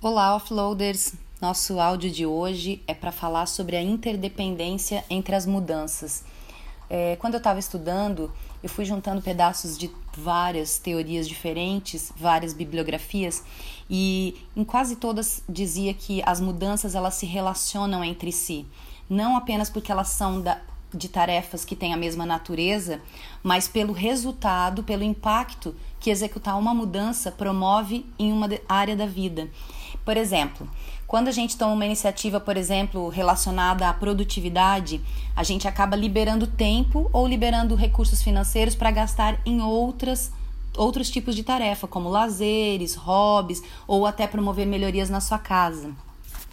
Olá, offloaders! Nosso áudio de hoje é para falar sobre a interdependência entre as mudanças. É, quando eu estava estudando, eu fui juntando pedaços de várias teorias diferentes, várias bibliografias, e em quase todas dizia que as mudanças elas se relacionam entre si, não apenas porque elas são da, de tarefas que têm a mesma natureza, mas pelo resultado, pelo impacto que executar uma mudança promove em uma área da vida. Por exemplo, quando a gente toma uma iniciativa, por exemplo, relacionada à produtividade, a gente acaba liberando tempo ou liberando recursos financeiros para gastar em outras outros tipos de tarefa, como lazeres, hobbies ou até promover melhorias na sua casa.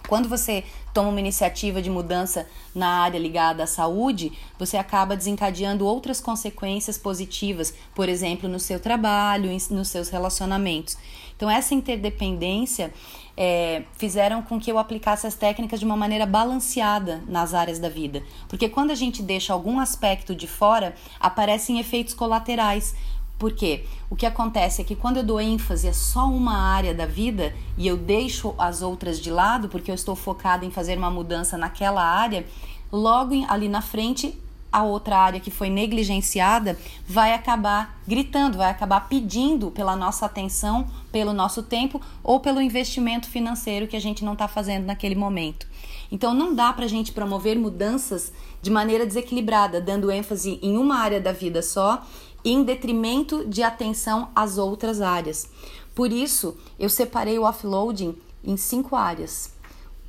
Quando você toma uma iniciativa de mudança na área ligada à saúde, você acaba desencadeando outras consequências positivas, por exemplo, no seu trabalho, nos seus relacionamentos. Então, essa interdependência é, fizeram com que eu aplicasse as técnicas de uma maneira balanceada nas áreas da vida. Porque quando a gente deixa algum aspecto de fora, aparecem efeitos colaterais porque o que acontece é que quando eu dou ênfase a só uma área da vida e eu deixo as outras de lado, porque eu estou focada em fazer uma mudança naquela área, logo ali na frente a outra área que foi negligenciada vai acabar gritando, vai acabar pedindo pela nossa atenção, pelo nosso tempo ou pelo investimento financeiro que a gente não está fazendo naquele momento. Então não dá para a gente promover mudanças de maneira desequilibrada, dando ênfase em uma área da vida só em detrimento de atenção às outras áreas. Por isso, eu separei o offloading em cinco áreas.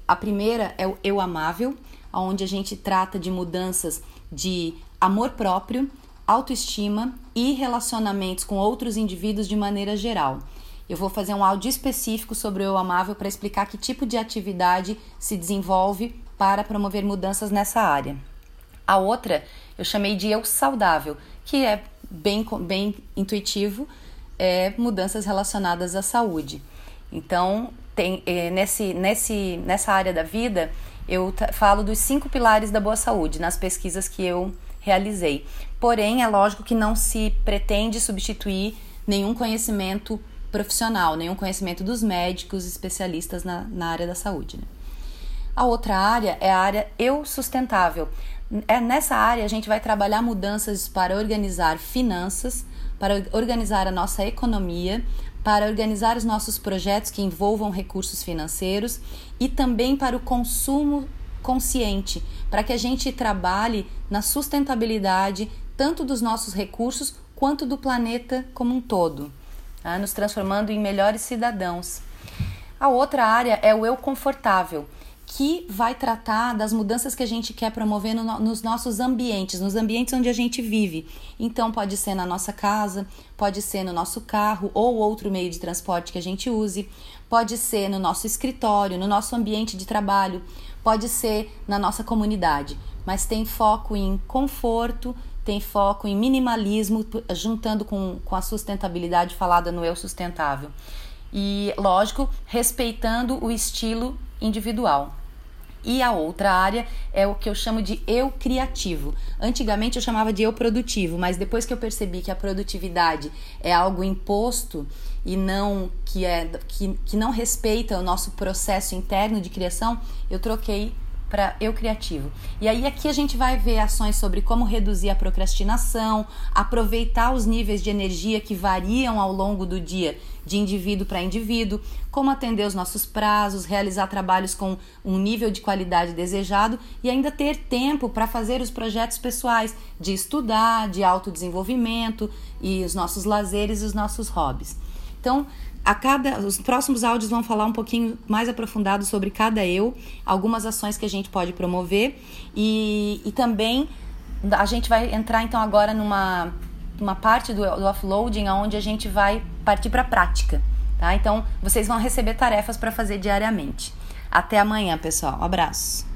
A primeira é o eu amável, onde a gente trata de mudanças de amor próprio, autoestima e relacionamentos com outros indivíduos de maneira geral. Eu vou fazer um áudio específico sobre o eu amável para explicar que tipo de atividade se desenvolve para promover mudanças nessa área. A outra eu chamei de eu saudável, que é bem, bem intuitivo, é mudanças relacionadas à saúde. Então, tem, é, nesse, nesse, nessa área da vida, eu falo dos cinco pilares da boa saúde nas pesquisas que eu realizei. Porém, é lógico que não se pretende substituir nenhum conhecimento profissional, nenhum conhecimento dos médicos especialistas na, na área da saúde. Né? A outra área é a área eu sustentável. É, nessa área a gente vai trabalhar mudanças para organizar finanças, para organizar a nossa economia, para organizar os nossos projetos que envolvam recursos financeiros e também para o consumo consciente, para que a gente trabalhe na sustentabilidade tanto dos nossos recursos quanto do planeta como um todo, tá? nos transformando em melhores cidadãos. A outra área é o eu confortável que vai tratar das mudanças que a gente quer promover no, nos nossos ambientes, nos ambientes onde a gente vive. Então, pode ser na nossa casa, pode ser no nosso carro ou outro meio de transporte que a gente use, pode ser no nosso escritório, no nosso ambiente de trabalho, pode ser na nossa comunidade, mas tem foco em conforto, tem foco em minimalismo, juntando com, com a sustentabilidade falada no eu sustentável. E, lógico, respeitando o estilo individual. E a outra área é o que eu chamo de eu criativo. Antigamente eu chamava de eu produtivo, mas depois que eu percebi que a produtividade é algo imposto e não que é que, que não respeita o nosso processo interno de criação, eu troquei para eu criativo. E aí aqui a gente vai ver ações sobre como reduzir a procrastinação, aproveitar os níveis de energia que variam ao longo do dia de indivíduo para indivíduo, como atender os nossos prazos, realizar trabalhos com um nível de qualidade desejado e ainda ter tempo para fazer os projetos pessoais de estudar, de autodesenvolvimento e os nossos lazeres e os nossos hobbies. Então, a cada os próximos áudios vão falar um pouquinho mais aprofundado sobre cada eu, algumas ações que a gente pode promover e, e também a gente vai entrar então agora numa uma parte do, do offloading onde a gente vai partir para a prática, tá? Então vocês vão receber tarefas para fazer diariamente. Até amanhã, pessoal. Um abraço.